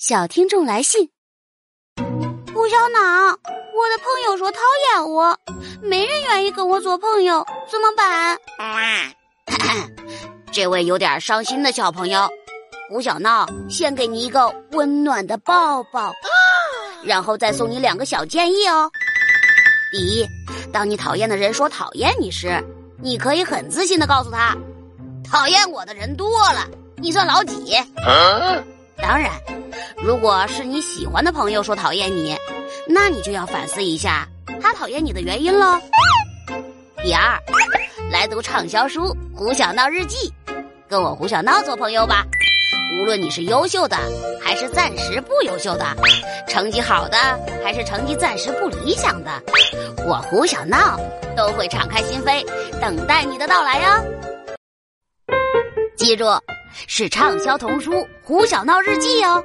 小听众来信：胡小脑，我的朋友说讨厌我，没人愿意跟我做朋友，怎么办？这位有点伤心的小朋友，胡小闹先给你一个温暖的抱抱，然后再送你两个小建议哦。第一，当你讨厌的人说讨厌你时，你可以很自信的告诉他：“讨厌我的人多了，你算老几？”当然，如果是你喜欢的朋友说讨厌你，那你就要反思一下他讨厌你的原因喽。第二，来读畅销书《胡小闹日记》，跟我胡小闹做朋友吧。无论你是优秀的，还是暂时不优秀的，成绩好的，还是成绩暂时不理想的，我胡小闹都会敞开心扉，等待你的到来哟。记住，是畅销童书《胡小闹日记》哦。